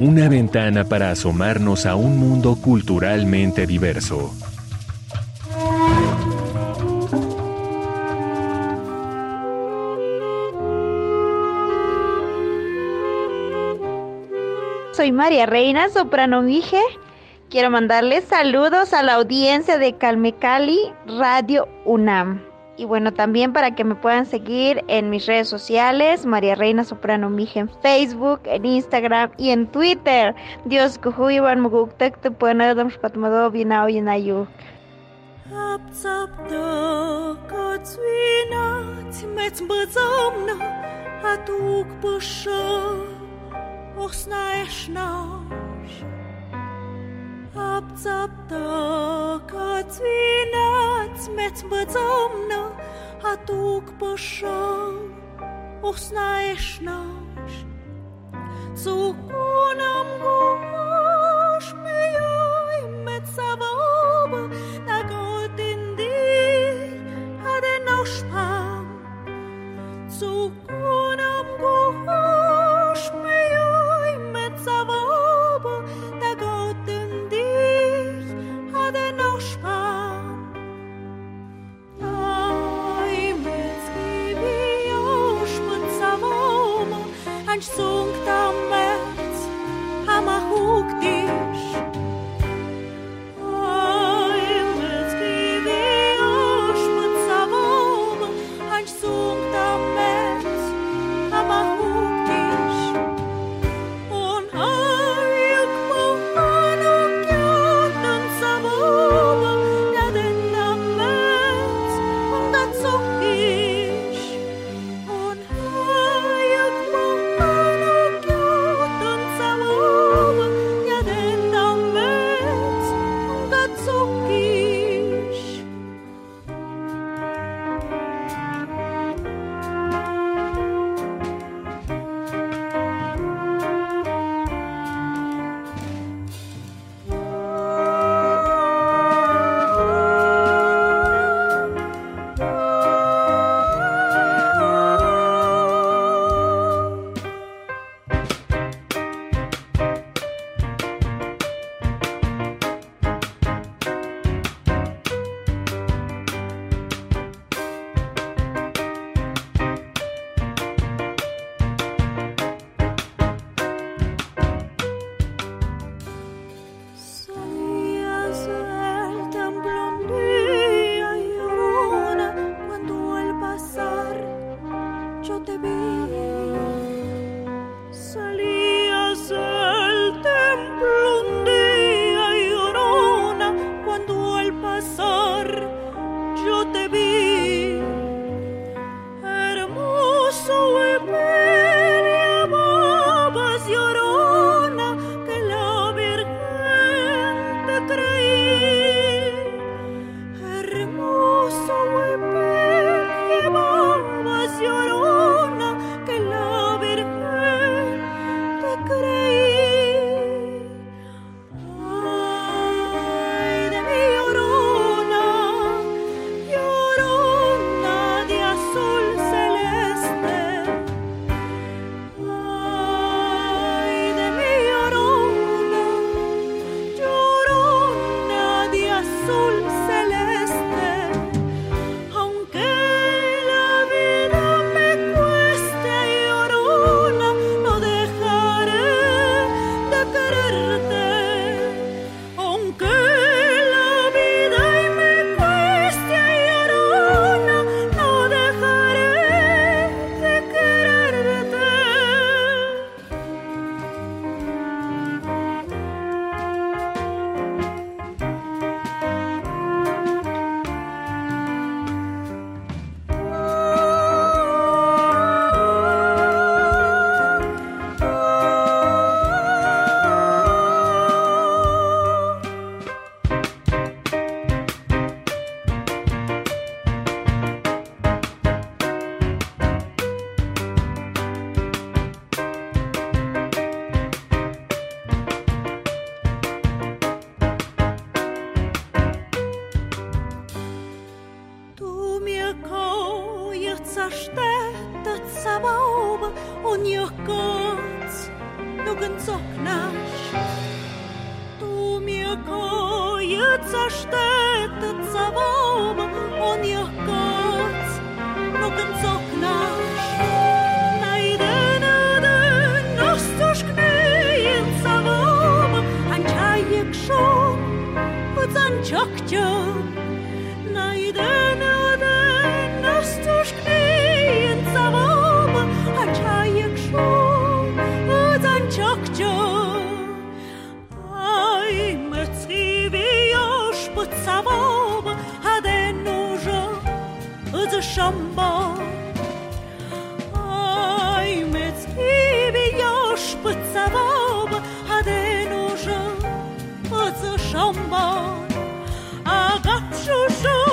una ventana para asomarnos a un mundo culturalmente diverso. Soy María Reina, soprano Mije Quiero mandarles saludos a la audiencia de Calmecali Radio UNAM. Y bueno, también para que me puedan seguir en mis redes sociales, María Reina Soprano Mije en Facebook, en Instagram y en Twitter. Dios kuhuiwan muguktek te pueden adam shkatmado binao yinayu. Osna Apțaptă că-ți vineați meți bățămnă, atuk pășă, osna eșnaș. Цукунам гуаш мияй мецавоба на годин дир аденош пам. Цукунам за что number. I'm it's Ibi Yosh, but Savab Hadenusha, but the Shamba. I got you.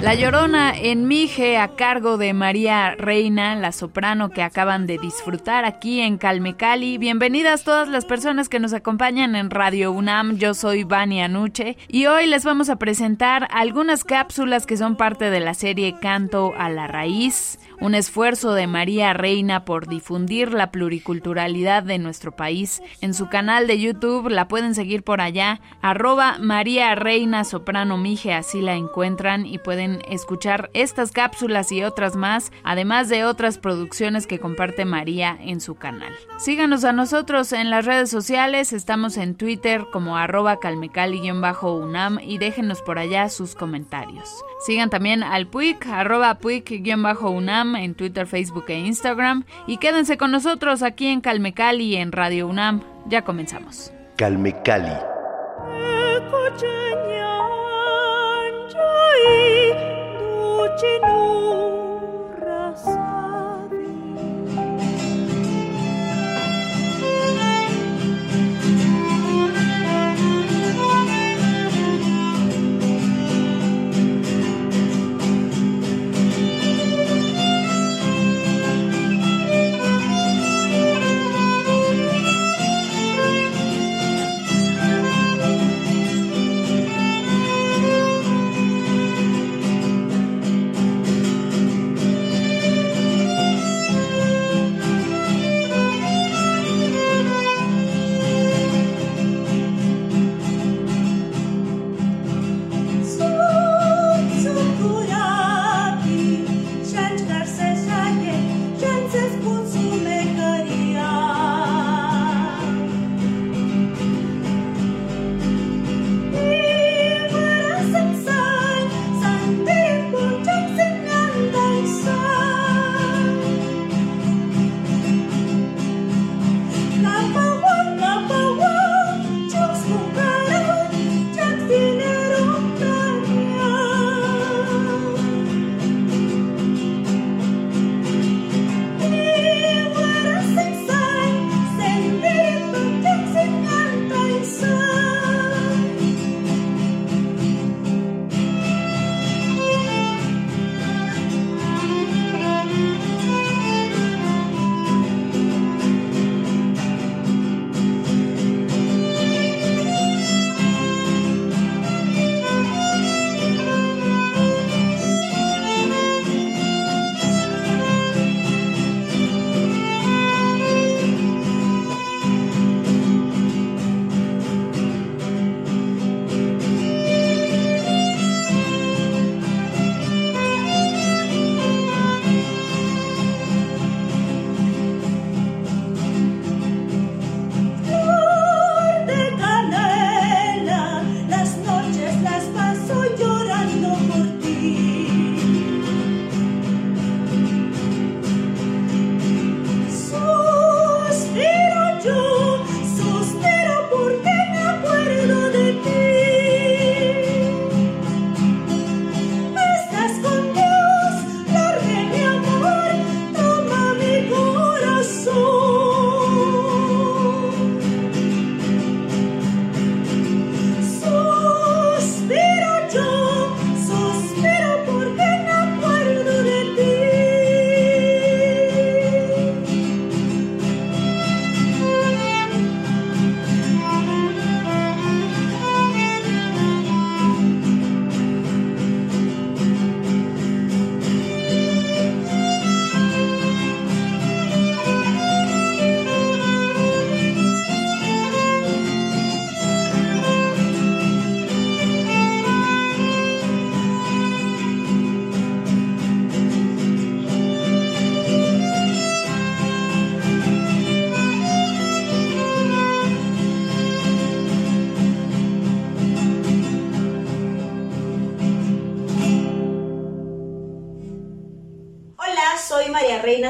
La Llorona en Mije a cargo de María Reina, la soprano que acaban de disfrutar aquí en Calmecali. Bienvenidas todas las personas que nos acompañan en Radio UNAM. Yo soy Vania Anuche y hoy les vamos a presentar algunas cápsulas que son parte de la serie Canto a la Raíz un esfuerzo de María Reina por difundir la pluriculturalidad de nuestro país. En su canal de YouTube la pueden seguir por allá, arroba María Reina Soprano Mije, así la encuentran y pueden escuchar estas cápsulas y otras más, además de otras producciones que comparte María en su canal. Síganos a nosotros en las redes sociales, estamos en Twitter como arroba calmecali-unam y déjenos por allá sus comentarios. Sigan también al Puig, arroba en Twitter, Facebook e Instagram. Y quédense con nosotros aquí en Calmecali en Radio UNAM. Ya comenzamos. Calmecali. Cali.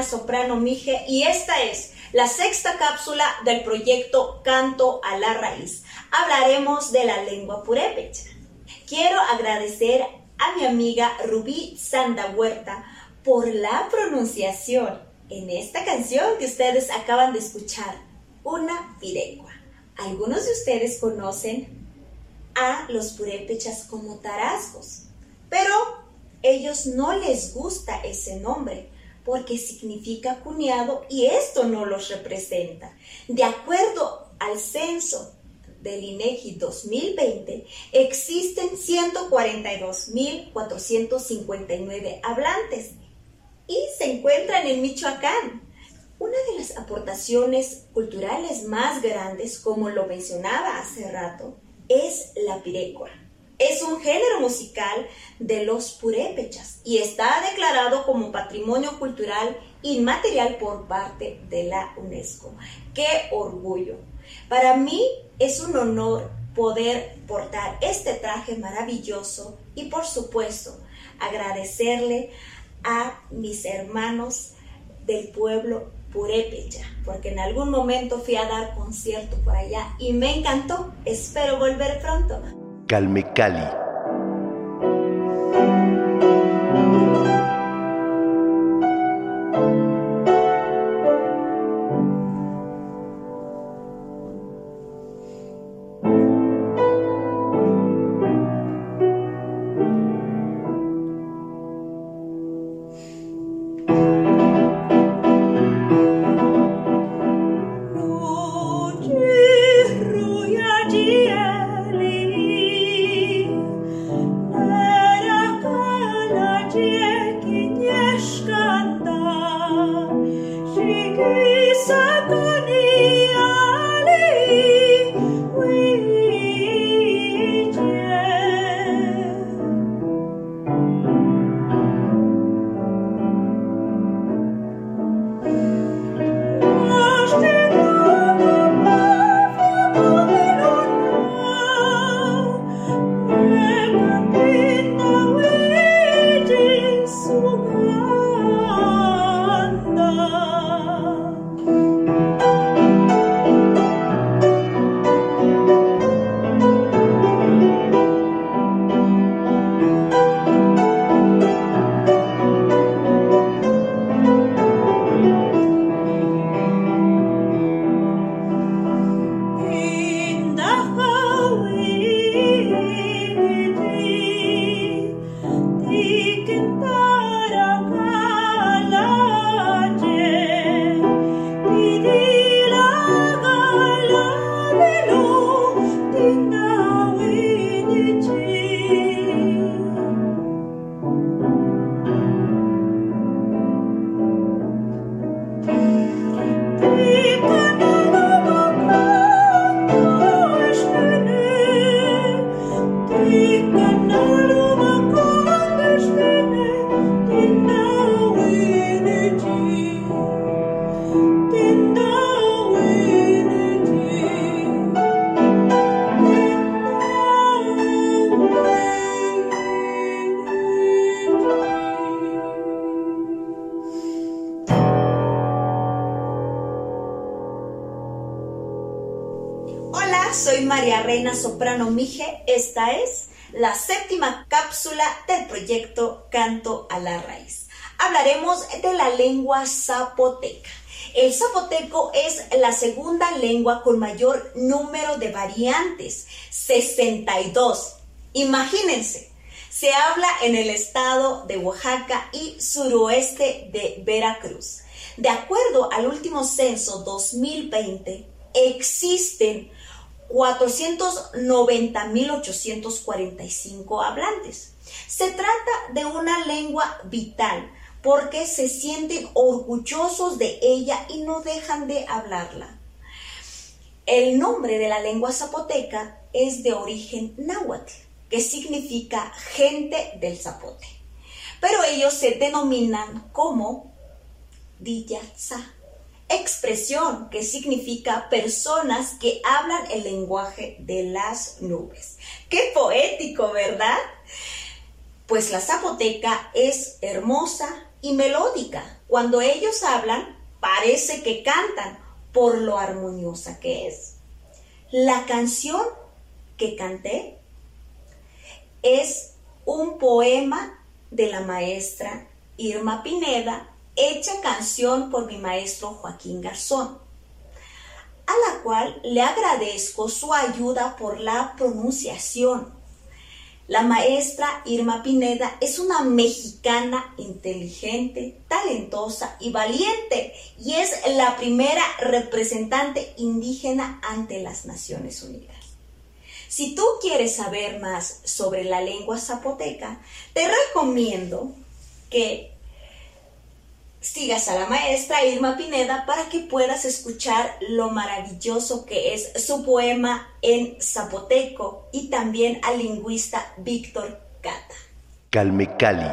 Soprano Mije y esta es la sexta cápsula del proyecto Canto a la Raíz. Hablaremos de la lengua purépecha. Quiero agradecer a mi amiga Rubí Sanda Huerta por la pronunciación en esta canción que ustedes acaban de escuchar, una pirecua. Algunos de ustedes conocen a los purépechas como tarascos, pero ellos no les gusta ese nombre porque significa cuñado y esto no los representa. De acuerdo al censo del INEGI 2020, existen 142.459 hablantes y se encuentran en Michoacán. Una de las aportaciones culturales más grandes, como lo mencionaba hace rato, es la pirecua. Es un género musical de los purépechas y está declarado como patrimonio cultural inmaterial por parte de la UNESCO. ¡Qué orgullo! Para mí es un honor poder portar este traje maravilloso y por supuesto agradecerle a mis hermanos del pueblo Purépecha, porque en algún momento fui a dar concierto por allá y me encantó. Espero volver pronto. Calme Canto a la Raíz. Hablaremos de la lengua zapoteca. El zapoteco es la segunda lengua con mayor número de variantes, 62. Imagínense, se habla en el estado de Oaxaca y suroeste de Veracruz. De acuerdo al último censo 2020, existen 490.845 hablantes. Se trata de una lengua vital porque se sienten orgullosos de ella y no dejan de hablarla. El nombre de la lengua zapoteca es de origen náhuatl, que significa gente del zapote. Pero ellos se denominan como Diyatza expresión que significa personas que hablan el lenguaje de las nubes. Qué poético, ¿verdad? Pues la zapoteca es hermosa y melódica. Cuando ellos hablan, parece que cantan por lo armoniosa que es. La canción que canté es un poema de la maestra Irma Pineda, hecha canción por mi maestro Joaquín Garzón, a la cual le agradezco su ayuda por la pronunciación la maestra Irma Pineda es una mexicana inteligente, talentosa y valiente y es la primera representante indígena ante las Naciones Unidas. Si tú quieres saber más sobre la lengua zapoteca, te recomiendo que sigas a la maestra Irma Pineda para que puedas escuchar lo maravilloso que es su poema en zapoteco y también al lingüista Víctor Cata. Calme Cali.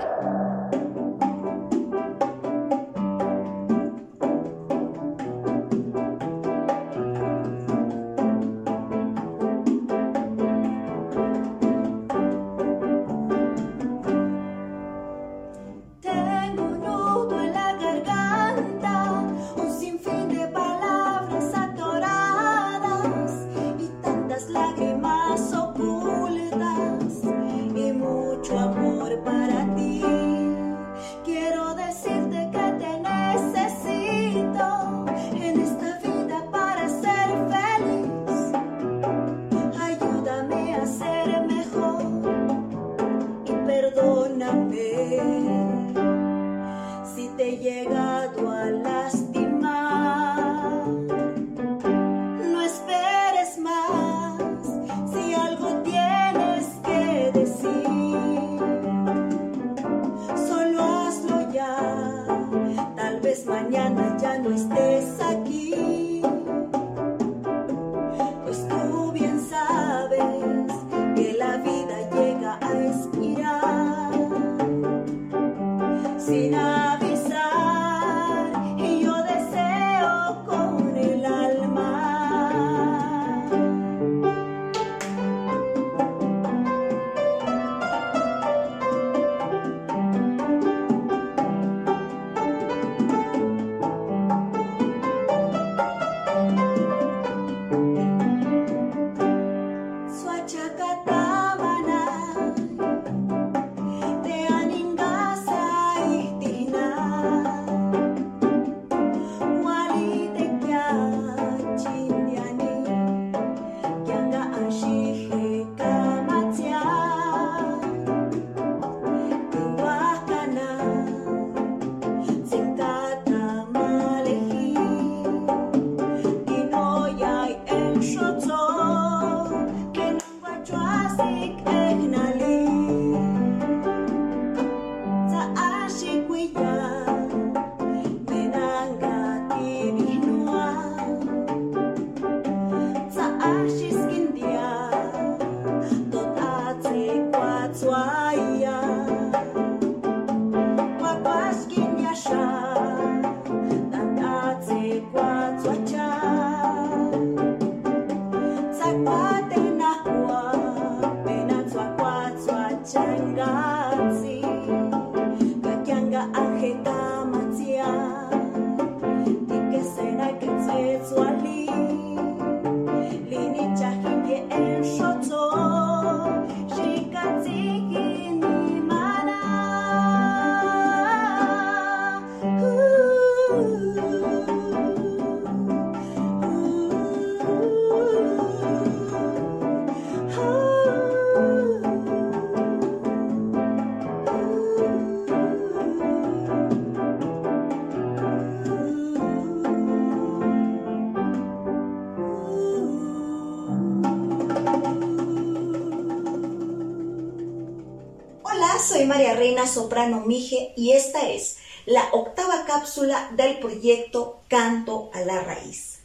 Reina Soprano Mije y esta es la octava cápsula del proyecto Canto a la Raíz.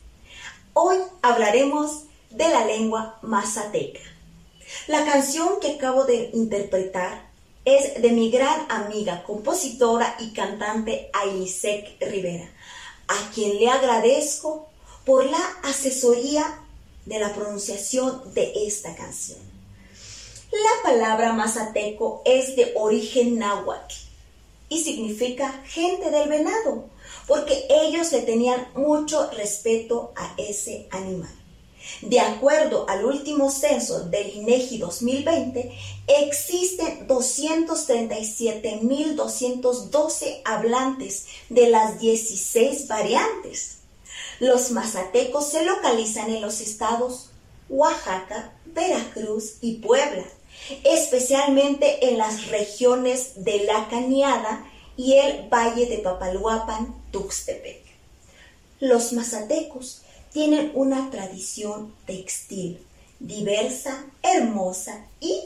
Hoy hablaremos de la lengua mazateca. La canción que acabo de interpretar es de mi gran amiga, compositora y cantante Ailisek Rivera, a quien le agradezco por la asesoría de la pronunciación de esta canción. La palabra mazateco es de origen náhuatl y significa gente del venado, porque ellos le tenían mucho respeto a ese animal. De acuerdo al último censo del INEGI 2020, existen 237.212 hablantes de las 16 variantes. Los mazatecos se localizan en los estados Oaxaca, Veracruz y Puebla, especialmente en las regiones de La Cañada y el Valle de Papalhuapan, Tuxtepec. Los mazatecos tienen una tradición textil diversa, hermosa y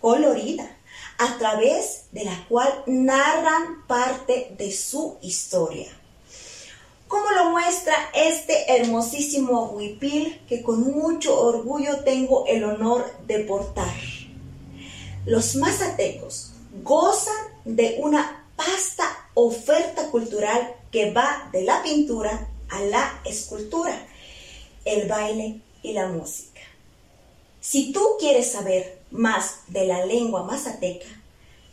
colorida, a través de la cual narran parte de su historia. Como lo muestra este hermosísimo huipil que con mucho orgullo tengo el honor de portar. Los mazatecos gozan de una vasta oferta cultural que va de la pintura a la escultura el baile y la música. Si tú quieres saber más de la lengua mazateca,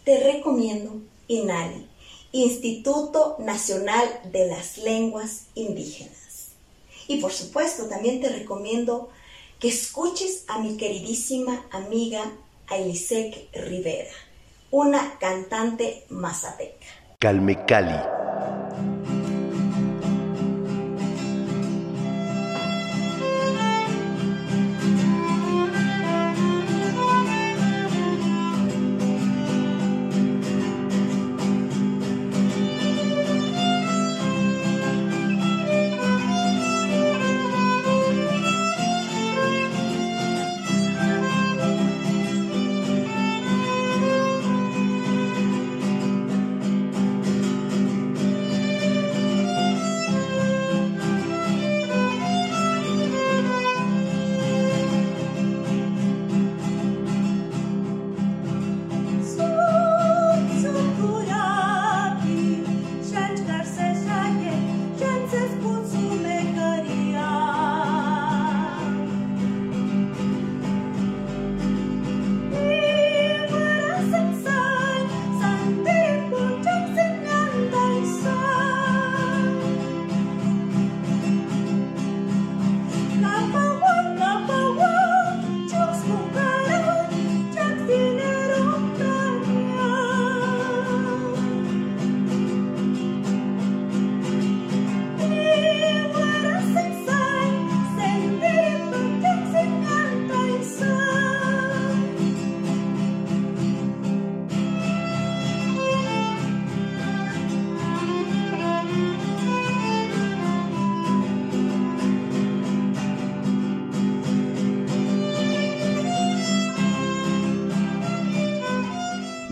te recomiendo INALI, Instituto Nacional de las Lenguas Indígenas. Y por supuesto, también te recomiendo que escuches a mi queridísima amiga Ailisek Rivera, una cantante mazateca. Calme Cali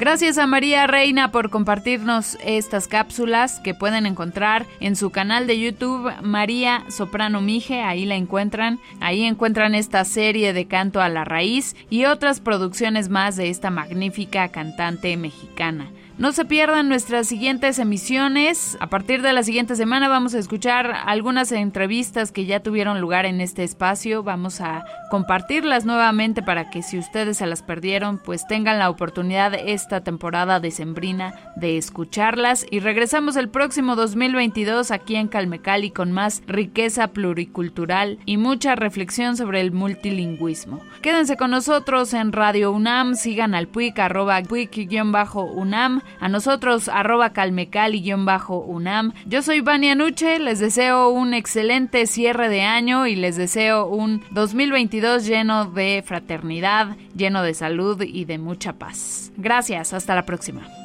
Gracias a María Reina por compartirnos estas cápsulas que pueden encontrar en su canal de YouTube María Soprano Mije, ahí la encuentran, ahí encuentran esta serie de canto a la raíz y otras producciones más de esta magnífica cantante mexicana. No se pierdan nuestras siguientes emisiones. A partir de la siguiente semana vamos a escuchar algunas entrevistas que ya tuvieron lugar en este espacio. Vamos a compartirlas nuevamente para que si ustedes se las perdieron, pues tengan la oportunidad esta temporada decembrina de escucharlas. Y regresamos el próximo 2022 aquí en Calmecali con más riqueza pluricultural y mucha reflexión sobre el multilingüismo. Quédense con nosotros en Radio UNAM. Sigan al PUIC, arroba PUIC-UNAM a nosotros arroba calmecali-unam. Yo soy Vania Nuche, les deseo un excelente cierre de año y les deseo un 2022 lleno de fraternidad, lleno de salud y de mucha paz. Gracias, hasta la próxima.